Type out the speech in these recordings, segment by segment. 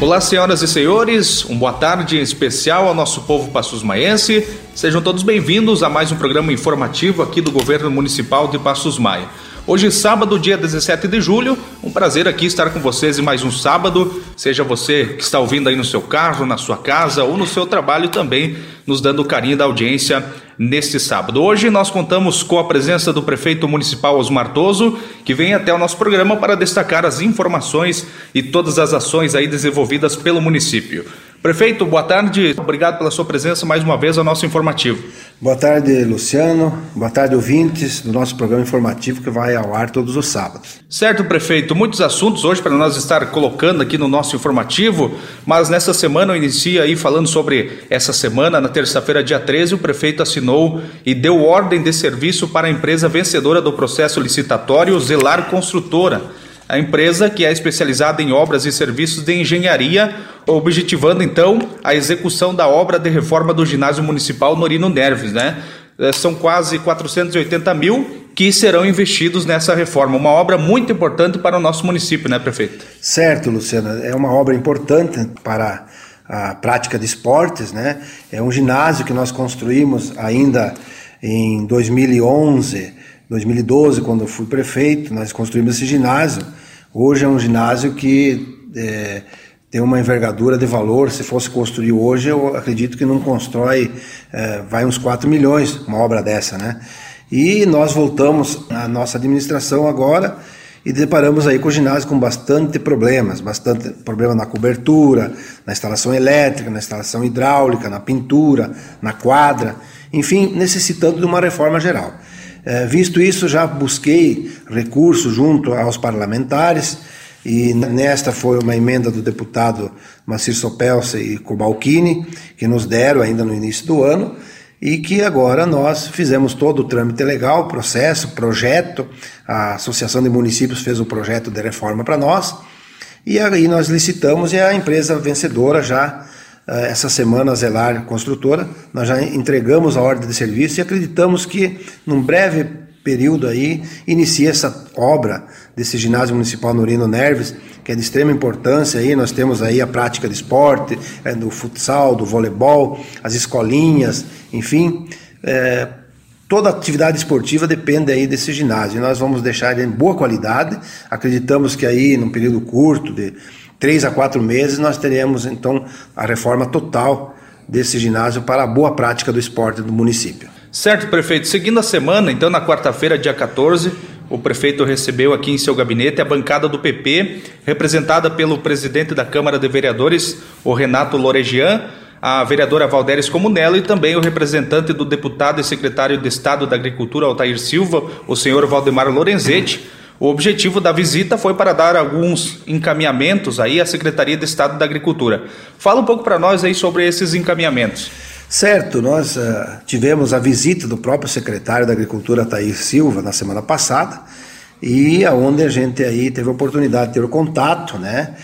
Olá, senhoras e senhores, um boa tarde em especial ao nosso povo Passos Maense. Sejam todos bem-vindos a mais um programa informativo aqui do Governo Municipal de Passos Maia. Hoje, sábado, dia 17 de julho, um prazer aqui estar com vocês em mais um sábado. Seja você que está ouvindo aí no seu carro, na sua casa ou no seu trabalho também, nos dando o carinho da audiência neste sábado. Hoje nós contamos com a presença do prefeito municipal Osmar Toso, que vem até o nosso programa para destacar as informações e todas as ações aí desenvolvidas pelo município. Prefeito, boa tarde. Obrigado pela sua presença mais uma vez ao nosso informativo. Boa tarde, Luciano. Boa tarde, ouvintes do nosso programa informativo que vai ao ar todos os sábados. Certo, prefeito. Muitos assuntos hoje para nós estar colocando aqui no nosso informativo, mas nessa semana eu inicio aí falando sobre essa semana, na terça-feira, dia 13, o prefeito assinou e deu ordem de serviço para a empresa vencedora do processo licitatório Zelar Construtora a empresa que é especializada em obras e serviços de engenharia, objetivando então a execução da obra de reforma do ginásio municipal Norino Nerves, né? É, são quase 480 mil que serão investidos nessa reforma. Uma obra muito importante para o nosso município, né, prefeito? Certo, Luciana. É uma obra importante para a prática de esportes, né? É um ginásio que nós construímos ainda em 2011, 2012, quando eu fui prefeito. Nós construímos esse ginásio Hoje é um ginásio que é, tem uma envergadura de valor. Se fosse construir hoje, eu acredito que não constrói, é, vai uns 4 milhões uma obra dessa, né? E nós voltamos à nossa administração agora e deparamos aí com o ginásio com bastante problemas, bastante problema na cobertura, na instalação elétrica, na instalação hidráulica, na pintura, na quadra, enfim, necessitando de uma reforma geral. É, visto isso, já busquei recurso junto aos parlamentares e nesta foi uma emenda do deputado Macir Sopelsa e Cobalcini, que nos deram ainda no início do ano, e que agora nós fizemos todo o trâmite legal, processo, projeto, a Associação de Municípios fez o projeto de reforma para nós, e aí nós licitamos e a empresa vencedora já eh, essa semana a Zelar Construtora, nós já entregamos a ordem de serviço e acreditamos que num breve período aí inicia essa obra desse ginásio municipal Norino Nerves, que é de extrema importância aí, nós temos aí a prática de esporte, é, do futsal, do voleibol, as escolinhas, enfim, é, toda atividade esportiva depende aí desse ginásio. Nós vamos deixar ele em boa qualidade, acreditamos que aí num período curto de três a quatro meses, nós teremos então a reforma total desse ginásio para a boa prática do esporte do município. Certo, prefeito. Seguindo a semana, então, na quarta-feira, dia 14, o prefeito recebeu aqui em seu gabinete a bancada do PP, representada pelo presidente da Câmara de Vereadores, o Renato Loregian, a vereadora Valdéres Comunello e também o representante do deputado e secretário de Estado da Agricultura, Altair Silva, o senhor Valdemar Lorenzetti o objetivo da visita foi para dar alguns encaminhamentos aí à Secretaria de Estado da Agricultura. Fala um pouco para nós aí sobre esses encaminhamentos. Certo, nós uh, tivemos a visita do próprio secretário da Agricultura, Thaís Silva, na semana passada, e aonde a gente aí teve a oportunidade de ter o contato, né,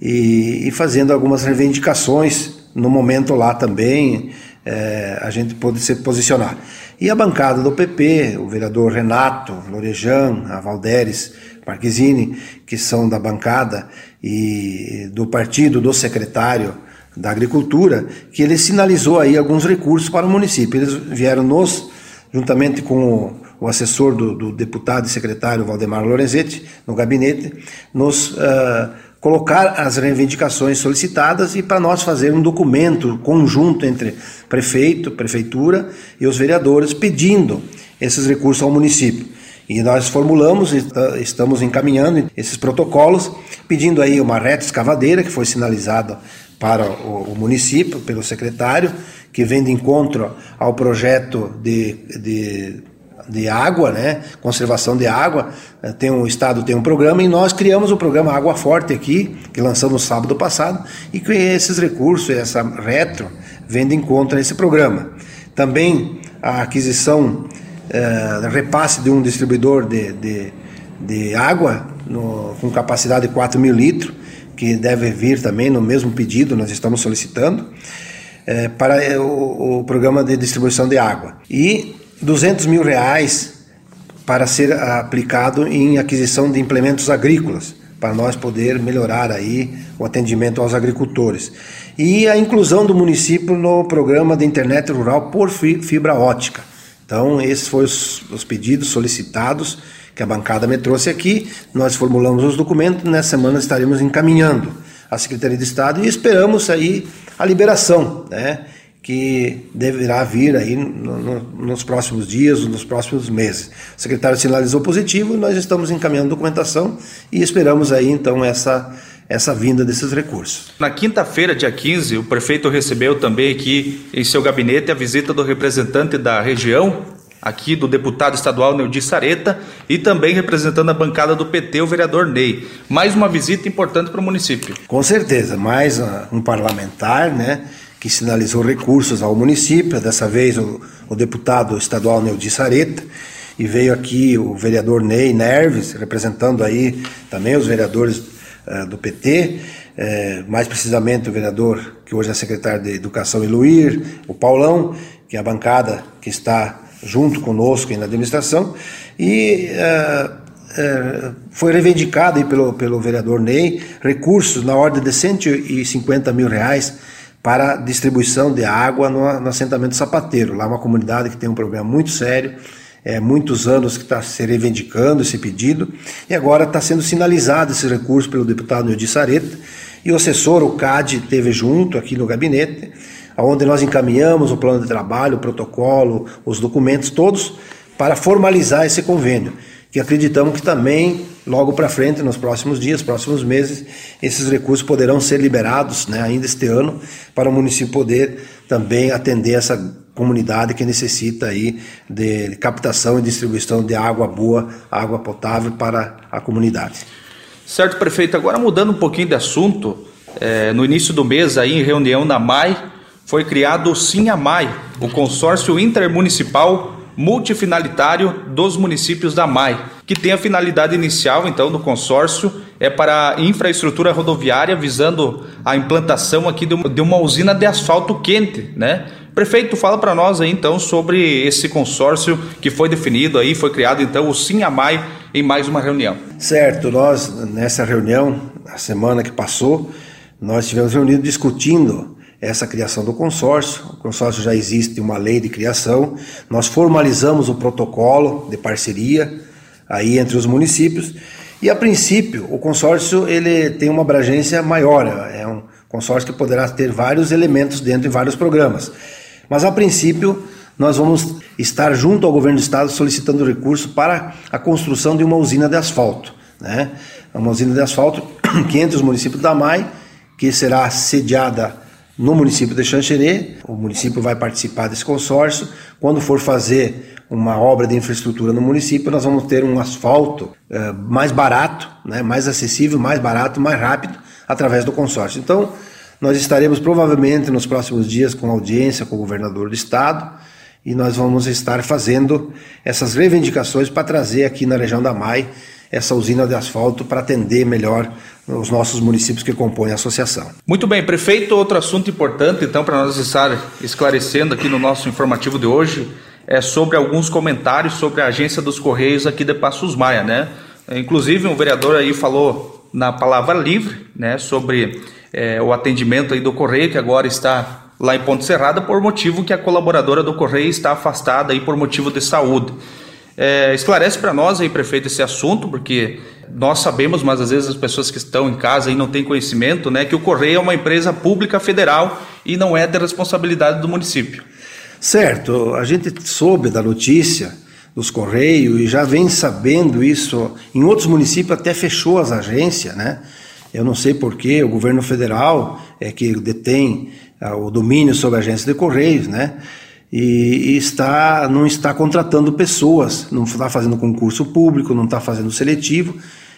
e, e fazendo algumas reivindicações no momento lá também, é, a gente pôde se posicionar. E a bancada do PP, o vereador Renato Lorejan, a Valderes Marquezine, que são da bancada e do partido do secretário da Agricultura, que ele sinalizou aí alguns recursos para o município. Eles vieram nos, juntamente com o, o assessor do, do, deputado e secretário Valdemar Lorenzetti, no gabinete, nos uh, colocar as reivindicações solicitadas e para nós fazer um documento conjunto entre prefeito, prefeitura e os vereadores pedindo esses recursos ao município. E nós formulamos e estamos encaminhando esses protocolos, pedindo aí uma reta escavadeira que foi sinalizada para o, município pelo secretário, que vem de encontro ao projeto de, de de água, né? Conservação de água. Eh, tem um, o estado tem um programa e nós criamos o programa Água Forte aqui, que lançamos sábado passado, e que esses recursos, essa retro, vem de encontro esse programa. Também a aquisição, eh, repasse de um distribuidor de, de, de água no, com capacidade de 4 mil litros, que deve vir também no mesmo pedido, nós estamos solicitando, eh, para eh, o, o programa de distribuição de água. E 200 mil reais para ser aplicado em aquisição de implementos agrícolas, para nós poder melhorar aí o atendimento aos agricultores. E a inclusão do município no programa de internet rural por fibra ótica. Então, esses foram os, os pedidos solicitados que a bancada me trouxe aqui. Nós formulamos os documentos, nessa semana estaremos encaminhando à Secretaria de Estado e esperamos aí a liberação, né? Que deverá vir aí no, no, nos próximos dias, nos próximos meses. O secretário sinalizou positivo, nós estamos encaminhando documentação e esperamos aí então essa essa vinda desses recursos. Na quinta-feira, dia 15, o prefeito recebeu também aqui em seu gabinete a visita do representante da região, aqui do deputado estadual Neudi Sareta e também representando a bancada do PT, o vereador Ney. Mais uma visita importante para o município. Com certeza, mais um parlamentar, né? Que sinalizou recursos ao município, dessa vez o, o deputado estadual Neudi Sareta, e veio aqui o vereador Ney Nerves, representando aí também os vereadores uh, do PT, eh, mais precisamente o vereador que hoje é secretário de Educação Iluir, o Paulão, que é a bancada que está junto conosco na administração, e uh, foi reivindicado pelo, pelo vereador Ney recursos na ordem de 150 mil reais para distribuição de água no, no assentamento sapateiro. Lá é uma comunidade que tem um problema muito sério, é muitos anos que está se reivindicando esse pedido, e agora está sendo sinalizado esse recurso pelo deputado Neudi Sareta, e o assessor, o CAD, teve junto aqui no gabinete, onde nós encaminhamos o plano de trabalho, o protocolo, os documentos todos, para formalizar esse convênio que acreditamos que também, logo para frente, nos próximos dias, próximos meses, esses recursos poderão ser liberados né, ainda este ano, para o município poder também atender essa comunidade que necessita aí de captação e distribuição de água boa, água potável para a comunidade. Certo, prefeito. Agora mudando um pouquinho de assunto, é, no início do mês, aí em reunião na MAI, foi criado o SINHAMAI, o consórcio intermunicipal multifinalitário dos municípios da MAI, que tem a finalidade inicial, então, do consórcio é para infraestrutura rodoviária, visando a implantação aqui de uma, usina de asfalto quente, né? Prefeito, fala para nós aí então sobre esse consórcio que foi definido aí, foi criado então o SINHAMAI em mais uma reunião. Certo, nós nessa reunião, a semana que passou, nós tivemos reunido discutindo essa criação do consórcio. O consórcio já existe uma lei de criação. Nós formalizamos o protocolo de parceria aí entre os municípios e a princípio o consórcio ele tem uma abrangência maior. É um consórcio que poderá ter vários elementos dentro de vários programas. Mas a princípio nós vamos estar junto ao governo do estado solicitando recurso para a construção de uma usina de asfalto, né? Uma usina de asfalto que entre os municípios da MAI, que será sediada no município de Xanxerê. O município vai participar desse consórcio. Quando for fazer uma obra de infraestrutura no município, nós vamos ter um asfalto eh, mais barato, né, mais acessível, mais barato, mais rápido, através do consórcio. Então, nós estaremos provavelmente nos próximos dias com audiência com o governador do estado e nós vamos estar fazendo essas reivindicações para trazer aqui na região da MAI essa usina de asfalto para atender melhor os nossos municípios que compõem a associação. Muito bem, prefeito, outro assunto importante então para nós estar esclarecendo aqui no nosso informativo de hoje é sobre alguns comentários sobre a agência dos Correios aqui de Passos Maia, né? Inclusive um vereador aí falou na palavra livre, né, sobre é, o atendimento aí do Correio que agora está lá em Ponte Serrada por motivo que a colaboradora do Correio está afastada aí por motivo de saúde. É, esclarece para nós aí, prefeito, esse assunto, porque nós sabemos, mas às vezes as pessoas que estão em casa e não têm conhecimento, né, que o Correio é uma empresa pública federal e não é da responsabilidade do município. Certo, a gente soube da notícia dos Correios e já vem sabendo isso. Em outros municípios até fechou as agências, né? Eu não sei porquê, o governo federal é que detém ah, o domínio sobre a agência de Correios, né? E, está, não está contratando pessoas, não está fazendo concurso público, não está fazendo seletivo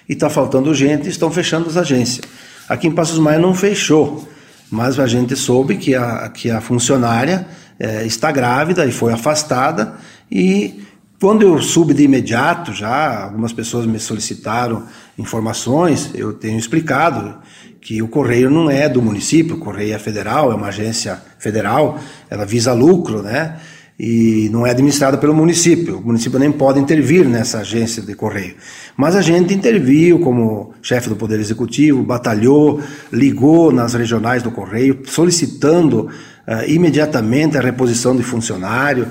e está faltando gente, estão fechando as agências. Aqui em Passos Maia não fechou, mas a gente soube que a, que a funcionária é, está grávida e foi afastada e quando eu soube de imediato, já algumas pessoas me solicitaram informações, eu tenho explicado que o Correio não é do município, o Correio é federal, é uma agência federal, ela visa lucro, né? e não é administrada pelo município. O município nem pode intervir nessa agência de correio. Mas a gente interviu como chefe do Poder Executivo, batalhou, ligou nas regionais do correio, solicitando uh, imediatamente a reposição de funcionário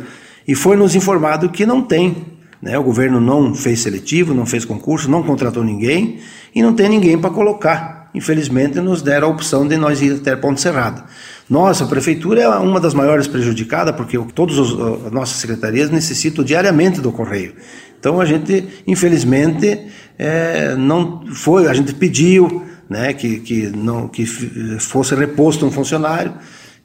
e foi nos informado que não tem. Né? O governo não fez seletivo, não fez concurso, não contratou ninguém e não tem ninguém para colocar. Infelizmente, nos deram a opção de nós ir até Ponte Serrada. Nossa, a prefeitura é uma das maiores prejudicadas, porque todas as nossas secretarias necessitam diariamente do correio. Então a gente, infelizmente, é, não foi, a gente pediu né, que, que, não, que fosse reposto um funcionário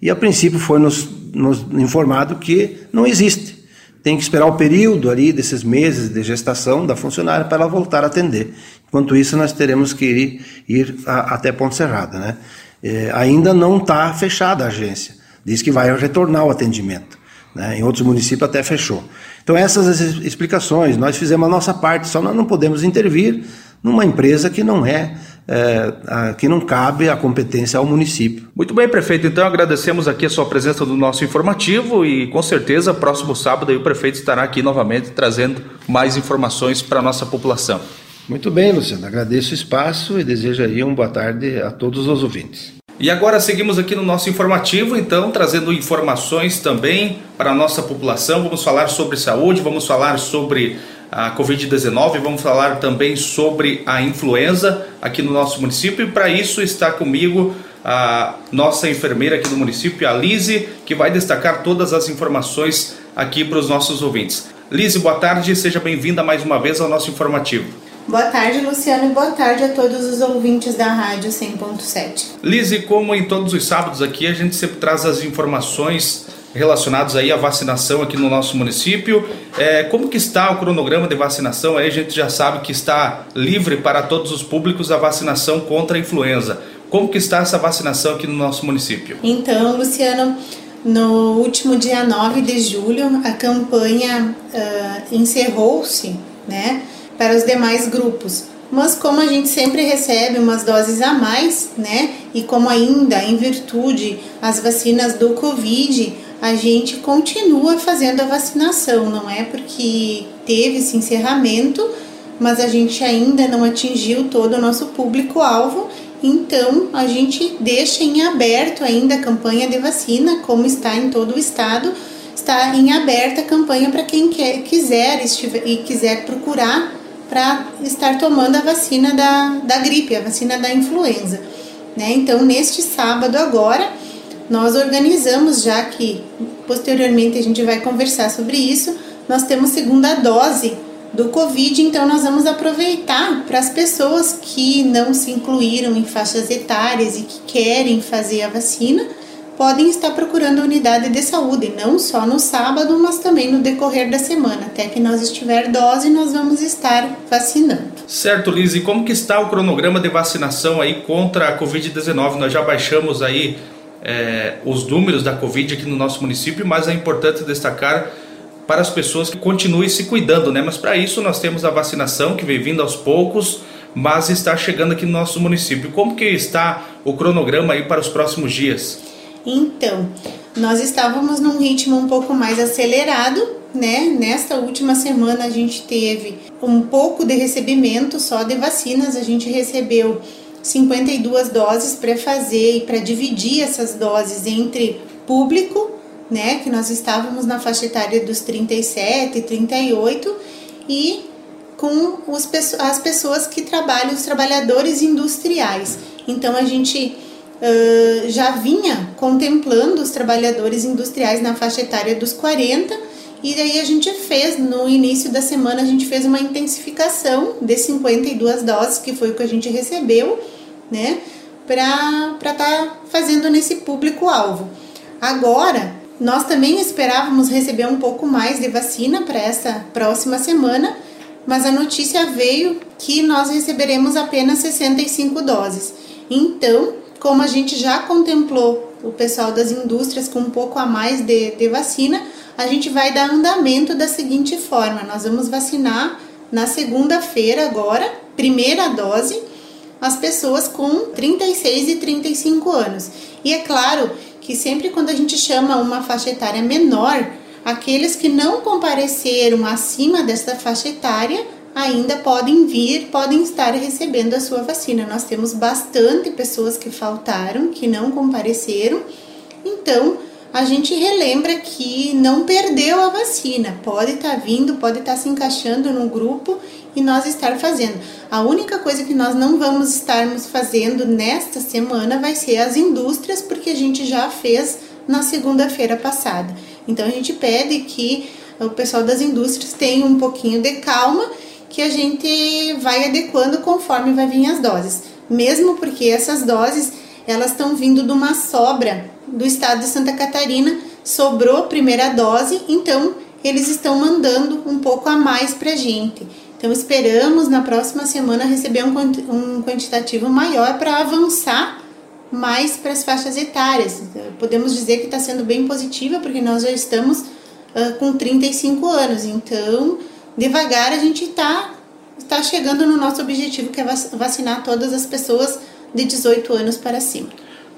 e a princípio foi nos, nos informado que não existe. Tem que esperar o período ali desses meses de gestação da funcionária para ela voltar a atender. Enquanto isso, nós teremos que ir, ir a, até Ponte Serrada. Né? É, ainda não está fechada a agência. Diz que vai retornar o atendimento. Né? Em outros municípios até fechou. Então, essas explicações, nós fizemos a nossa parte, só nós não podemos intervir numa empresa que não é, é a, que não cabe a competência ao município. Muito bem, prefeito. Então agradecemos aqui a sua presença no nosso informativo e com certeza próximo sábado o prefeito estará aqui novamente trazendo mais informações para a nossa população. Muito bem, Luciano. Agradeço o espaço e desejo aí uma boa tarde a todos os ouvintes. E agora seguimos aqui no nosso informativo, então, trazendo informações também para a nossa população. Vamos falar sobre saúde, vamos falar sobre a Covid-19, vamos falar também sobre a influenza aqui no nosso município. E para isso está comigo a nossa enfermeira aqui do município, a Lise, que vai destacar todas as informações aqui para os nossos ouvintes. Lise, boa tarde, seja bem-vinda mais uma vez ao nosso informativo. Boa tarde, Luciano, e boa tarde a todos os ouvintes da Rádio 100.7. Lise, como em todos os sábados aqui, a gente sempre traz as informações relacionadas aí à vacinação aqui no nosso município. É, como que está o cronograma de vacinação? Aí a gente já sabe que está livre para todos os públicos a vacinação contra a influenza. Como que está essa vacinação aqui no nosso município? Então, Luciano, no último dia 9 de julho, a campanha uh, encerrou-se, né? para os demais grupos. Mas como a gente sempre recebe umas doses a mais, né? E como ainda em virtude as vacinas do Covid, a gente continua fazendo a vacinação, não é porque teve esse encerramento, mas a gente ainda não atingiu todo o nosso público-alvo, então a gente deixa em aberto ainda a campanha de vacina, como está em todo o estado, está em aberta a campanha para quem quer, quiser estiver, e quiser procurar para estar tomando a vacina da, da gripe, a vacina da influenza. Né? Então, neste sábado agora, nós organizamos, já que posteriormente a gente vai conversar sobre isso, nós temos segunda dose do Covid, então nós vamos aproveitar para as pessoas que não se incluíram em faixas etárias e que querem fazer a vacina, podem estar procurando a unidade de saúde, não só no sábado, mas também no decorrer da semana. Até que nós estiver dose, nós vamos estar vacinando. Certo, Liz. E como que está o cronograma de vacinação aí contra a Covid-19? Nós já baixamos aí é, os números da Covid aqui no nosso município, mas é importante destacar para as pessoas que continuem se cuidando, né? Mas para isso nós temos a vacinação que vem vindo aos poucos, mas está chegando aqui no nosso município. Como que está o cronograma aí para os próximos dias? Então, nós estávamos num ritmo um pouco mais acelerado, né? Nesta última semana a gente teve um pouco de recebimento só de vacinas, a gente recebeu 52 doses para fazer e para dividir essas doses entre público, né, que nós estávamos na faixa etária dos 37 e 38 e com os, as pessoas que trabalham, os trabalhadores industriais. Então a gente uh, já vinha contemplando os trabalhadores industriais na faixa etária dos 40 e daí a gente fez, no início da semana, a gente fez uma intensificação de 52 doses, que foi o que a gente recebeu, né, para estar tá fazendo nesse público-alvo. Agora, nós também esperávamos receber um pouco mais de vacina para essa próxima semana, mas a notícia veio que nós receberemos apenas 65 doses. Então, como a gente já contemplou o pessoal das indústrias com um pouco a mais de, de vacina, a gente vai dar andamento da seguinte forma: nós vamos vacinar na segunda-feira, agora, primeira dose, as pessoas com 36 e 35 anos. E é claro que sempre quando a gente chama uma faixa etária menor, aqueles que não compareceram acima desta faixa etária ainda podem vir, podem estar recebendo a sua vacina. Nós temos bastante pessoas que faltaram, que não compareceram. Então, a gente relembra que não perdeu a vacina. Pode estar tá vindo, pode estar tá se encaixando no grupo e nós estar fazendo. A única coisa que nós não vamos estarmos fazendo nesta semana vai ser as indústrias, porque a gente já fez na segunda-feira passada. Então a gente pede que o pessoal das indústrias tenha um pouquinho de calma, que a gente vai adequando conforme vai vir as doses. Mesmo porque essas doses elas estão vindo de uma sobra do estado de Santa Catarina, sobrou a primeira dose, então eles estão mandando um pouco a mais para a gente. Então esperamos na próxima semana receber um, um quantitativo maior para avançar mais para as faixas etárias. Podemos dizer que está sendo bem positiva, porque nós já estamos uh, com 35 anos, então devagar a gente está tá chegando no nosso objetivo, que é vacinar todas as pessoas de 18 anos para cima.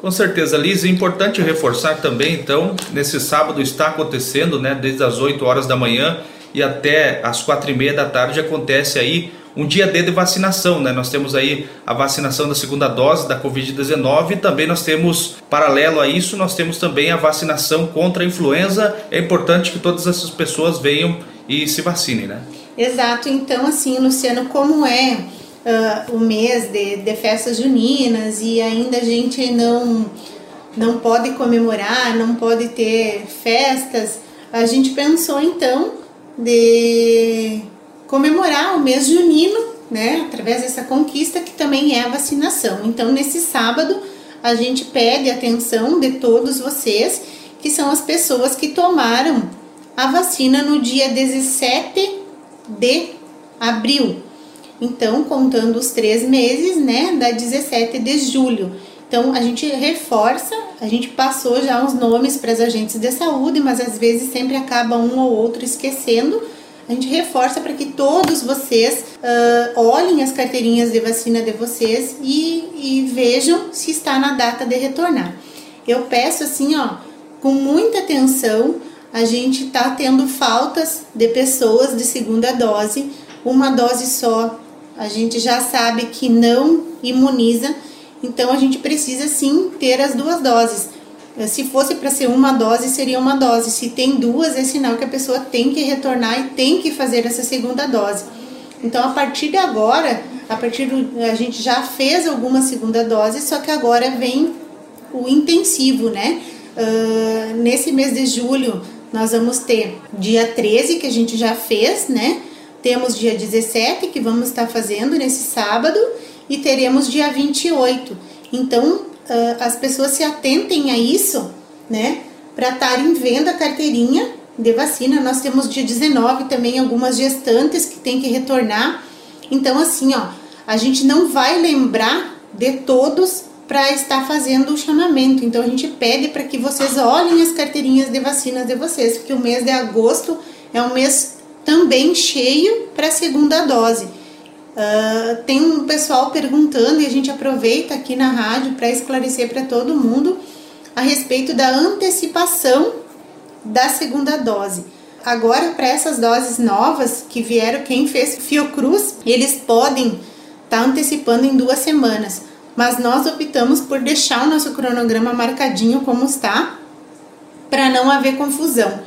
Com certeza, Liz, é importante reforçar também, então, nesse sábado está acontecendo, né, desde as 8 horas da manhã e até as quatro e meia da tarde acontece aí um dia D de vacinação, né? Nós temos aí a vacinação da segunda dose da Covid-19 e também nós temos, paralelo a isso, nós temos também a vacinação contra a influenza. É importante que todas essas pessoas venham e se vacinem, né? Exato. Então, assim, Luciano, como é uh, o mês de, de festas juninas e ainda a gente não, não pode comemorar, não pode ter festas, a gente pensou então de comemorar o mês junino, né, através dessa conquista que também é a vacinação. Então, nesse sábado, a gente pede atenção de todos vocês, que são as pessoas que tomaram a vacina no dia 17 de abril. Então, contando os três meses, né, da 17 de julho. Então, a gente reforça, a gente passou já os nomes para os agentes de saúde, mas às vezes sempre acaba um ou outro esquecendo. A gente reforça para que todos vocês uh, olhem as carteirinhas de vacina de vocês e, e vejam se está na data de retornar. Eu peço assim, ó, com muita atenção, a gente está tendo faltas de pessoas de segunda dose, uma dose só, a gente já sabe que não imuniza, então a gente precisa sim ter as duas doses. Se fosse para ser uma dose, seria uma dose. Se tem duas, é sinal que a pessoa tem que retornar e tem que fazer essa segunda dose. Então, a partir de agora, a partir do, a gente já fez alguma segunda dose, só que agora vem o intensivo, né? Uh, nesse mês de julho, nós vamos ter dia 13, que a gente já fez, né? Temos dia 17, que vamos estar fazendo nesse sábado, e teremos dia 28. Então, uh, as pessoas se atentem a isso, né? Para estarem vendo a carteirinha de vacina. Nós temos dia 19 também algumas gestantes que têm que retornar. Então, assim, ó, a gente não vai lembrar de todos para estar fazendo o chamamento. Então, a gente pede para que vocês olhem as carteirinhas de vacinas de vocês, porque o mês de agosto é um mês também cheio para a segunda dose. Uh, tem um pessoal perguntando e a gente aproveita aqui na rádio para esclarecer para todo mundo a respeito da antecipação da segunda dose. Agora, para essas doses novas que vieram, quem fez Fiocruz, eles podem estar tá antecipando em duas semanas, mas nós optamos por deixar o nosso cronograma marcadinho como está, para não haver confusão.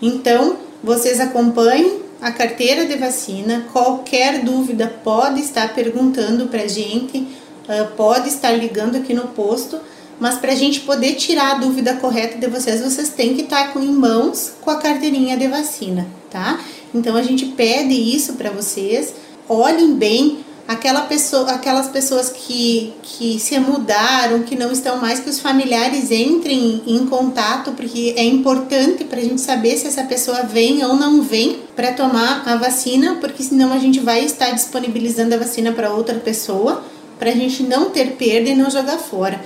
Então, vocês acompanhem a carteira de vacina. Qualquer dúvida pode estar perguntando para a gente, uh, pode estar ligando aqui no posto, mas para a gente poder tirar a dúvida correta de vocês, vocês têm que estar com, em mãos com a carteirinha de vacina, tá? Então a gente pede isso para vocês. Olhem bem aquela pessoa, aquelas pessoas que, que se mudaram, que não estão mais, que os familiares entrem em contato, porque é importante para a gente saber se essa pessoa vem ou não vem para tomar a vacina, porque senão a gente vai estar disponibilizando a vacina para outra pessoa, para a gente não ter perda e não jogar fora.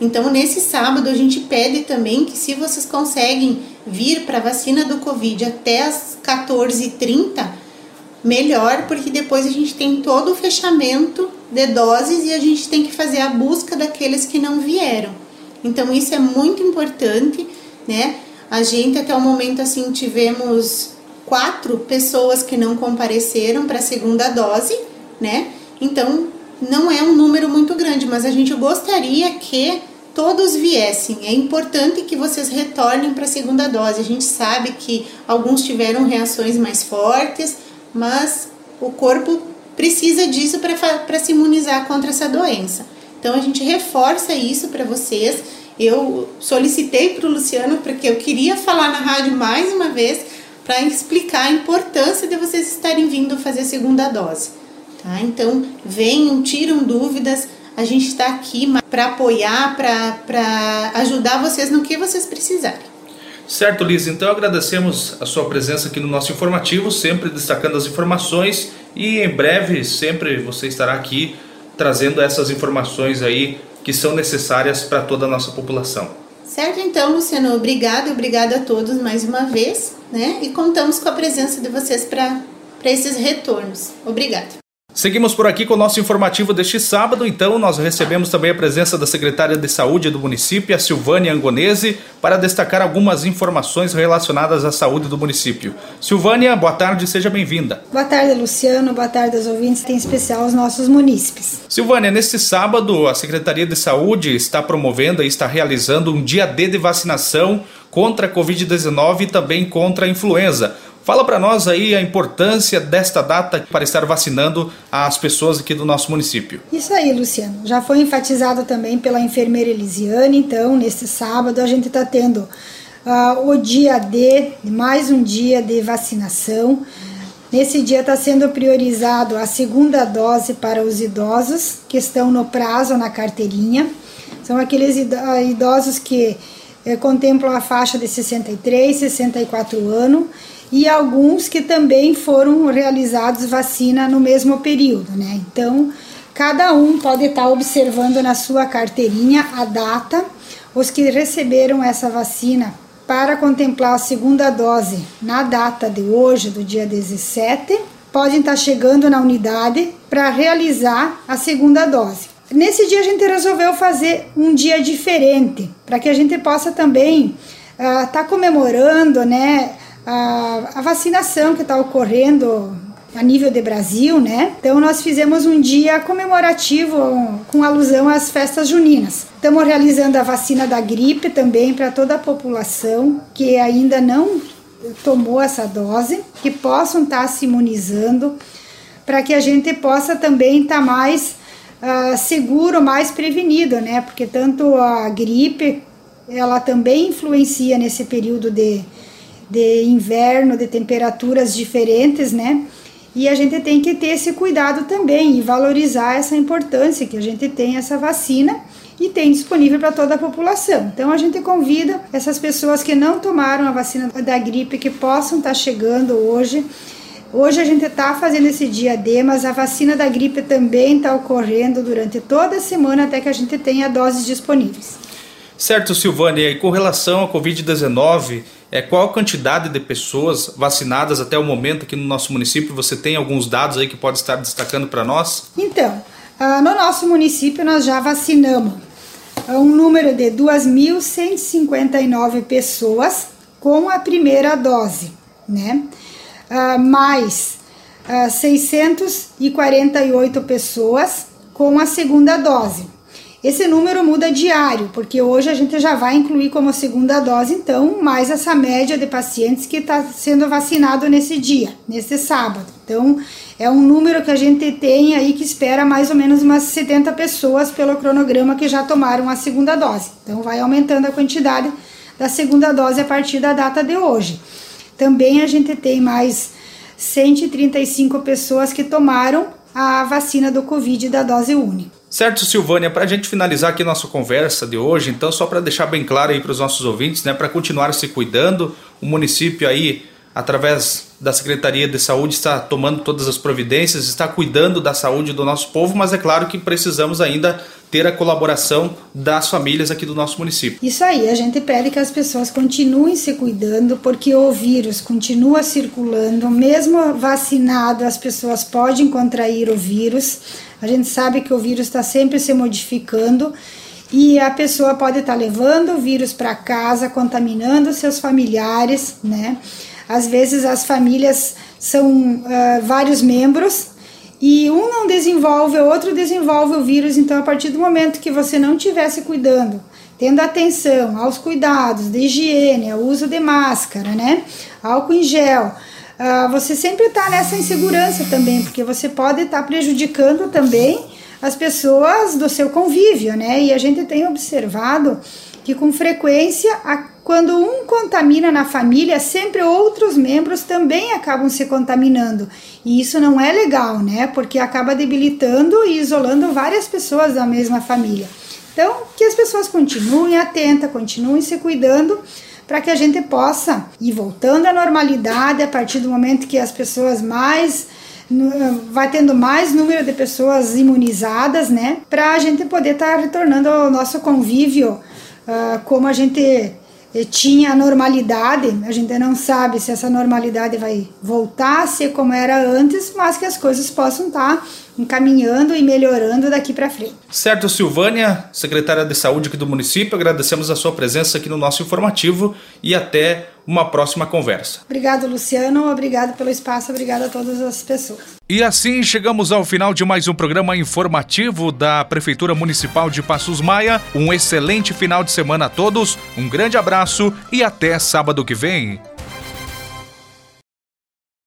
Então, nesse sábado, a gente pede também que, se vocês conseguem vir para a vacina do Covid até as 14h30, melhor, porque depois a gente tem todo o fechamento de doses e a gente tem que fazer a busca daqueles que não vieram. Então isso é muito importante, né? A gente até o momento assim tivemos quatro pessoas que não compareceram para a segunda dose, né? Então não é um número muito grande, mas a gente gostaria que todos viessem. É importante que vocês retornem para a segunda dose. A gente sabe que alguns tiveram reações mais fortes, mas o corpo precisa disso para se imunizar contra essa doença. Então a gente reforça isso para vocês. Eu solicitei para o Luciano porque eu queria falar na rádio mais uma vez para explicar a importância de vocês estarem vindo fazer a segunda dose. Tá? Então venham, tiram dúvidas. A gente está aqui para apoiar, para ajudar vocês no que vocês precisarem. Certo, Liz. Então agradecemos a sua presença aqui no nosso informativo, sempre destacando as informações e em breve sempre você estará aqui trazendo essas informações aí que são necessárias para toda a nossa população. Certo, então, Luciano, obrigado, obrigado a todos mais uma vez, né? E contamos com a presença de vocês para esses retornos. Obrigado. Seguimos por aqui com o nosso informativo deste sábado, então nós recebemos também a presença da secretária de Saúde do município, a Silvânia Angonese, para destacar algumas informações relacionadas à saúde do município. Silvânia, boa tarde, seja bem-vinda. Boa tarde, Luciano, boa tarde aos ouvintes, em especial aos nossos munícipes. Silvânia, neste sábado, a Secretaria de Saúde está promovendo e está realizando um dia D de vacinação contra a Covid-19 e também contra a influenza. Fala para nós aí a importância desta data para estar vacinando as pessoas aqui do nosso município. Isso aí, Luciano. Já foi enfatizado também pela enfermeira Elisiane, então, neste sábado a gente está tendo uh, o dia D, mais um dia de vacinação. Nesse dia está sendo priorizado a segunda dose para os idosos que estão no prazo na carteirinha. São aqueles idosos que eh, contemplam a faixa de 63, 64 anos e alguns que também foram realizados vacina no mesmo período, né? Então, cada um pode estar observando na sua carteirinha a data, os que receberam essa vacina para contemplar a segunda dose na data de hoje, do dia 17, podem estar chegando na unidade para realizar a segunda dose. Nesse dia a gente resolveu fazer um dia diferente, para que a gente possa também estar uh, tá comemorando, né? A, a vacinação que está ocorrendo a nível de Brasil, né? Então nós fizemos um dia comemorativo com alusão às festas juninas. Estamos realizando a vacina da gripe também para toda a população que ainda não tomou essa dose, que possam estar tá se imunizando, para que a gente possa também estar tá mais uh, seguro, mais prevenido, né? Porque tanto a gripe ela também influencia nesse período de de inverno, de temperaturas diferentes, né? E a gente tem que ter esse cuidado também e valorizar essa importância que a gente tem essa vacina e tem disponível para toda a população. Então a gente convida essas pessoas que não tomaram a vacina da gripe que possam estar tá chegando hoje. Hoje a gente está fazendo esse dia D, mas a vacina da gripe também está ocorrendo durante toda a semana até que a gente tenha doses disponíveis. Certo, Silvânia, e com relação à Covid-19, é, qual a quantidade de pessoas vacinadas até o momento aqui no nosso município? Você tem alguns dados aí que pode estar destacando para nós? Então, uh, no nosso município nós já vacinamos um número de 2.159 pessoas com a primeira dose, né? Uh, mais uh, 648 pessoas com a segunda dose. Esse número muda diário, porque hoje a gente já vai incluir como segunda dose, então, mais essa média de pacientes que está sendo vacinado nesse dia, nesse sábado. Então, é um número que a gente tem aí que espera mais ou menos umas 70 pessoas pelo cronograma que já tomaram a segunda dose. Então, vai aumentando a quantidade da segunda dose a partir da data de hoje. Também a gente tem mais 135 pessoas que tomaram a vacina do Covid da dose única. Certo, Silvânia, para a gente finalizar aqui nossa conversa de hoje, então só para deixar bem claro aí para os nossos ouvintes, né, para continuar se cuidando, o município aí, através da Secretaria de Saúde, está tomando todas as providências, está cuidando da saúde do nosso povo, mas é claro que precisamos ainda ter a colaboração das famílias aqui do nosso município. Isso aí, a gente pede que as pessoas continuem se cuidando, porque o vírus continua circulando, mesmo vacinado, as pessoas podem contrair o vírus. A gente sabe que o vírus está sempre se modificando e a pessoa pode estar levando o vírus para casa, contaminando seus familiares, né? Às vezes as famílias são uh, vários membros e um não desenvolve, o outro desenvolve o vírus. Então, a partir do momento que você não estivesse cuidando, tendo atenção aos cuidados de higiene, ao uso de máscara, né? Álcool em gel. Uh, você sempre está nessa insegurança também, porque você pode estar tá prejudicando também as pessoas do seu convívio, né? E a gente tem observado que com frequência, quando um contamina na família, sempre outros membros também acabam se contaminando. E isso não é legal, né? Porque acaba debilitando e isolando várias pessoas da mesma família. Então, que as pessoas continuem atentas, continuem se cuidando para que a gente possa ir voltando à normalidade a partir do momento que as pessoas mais vai tendo mais número de pessoas imunizadas, né? Para a gente poder estar tá retornando ao nosso convívio uh, como a gente eh, tinha a normalidade, a gente não sabe se essa normalidade vai voltar a ser como era antes, mas que as coisas possam estar tá encaminhando e melhorando daqui para frente. Certo, Silvânia, secretária de Saúde aqui do município, agradecemos a sua presença aqui no nosso informativo e até uma próxima conversa. Obrigado, Luciano, obrigado pelo espaço, obrigado a todas as pessoas. E assim chegamos ao final de mais um programa informativo da Prefeitura Municipal de Passos Maia. Um excelente final de semana a todos, um grande abraço e até sábado que vem.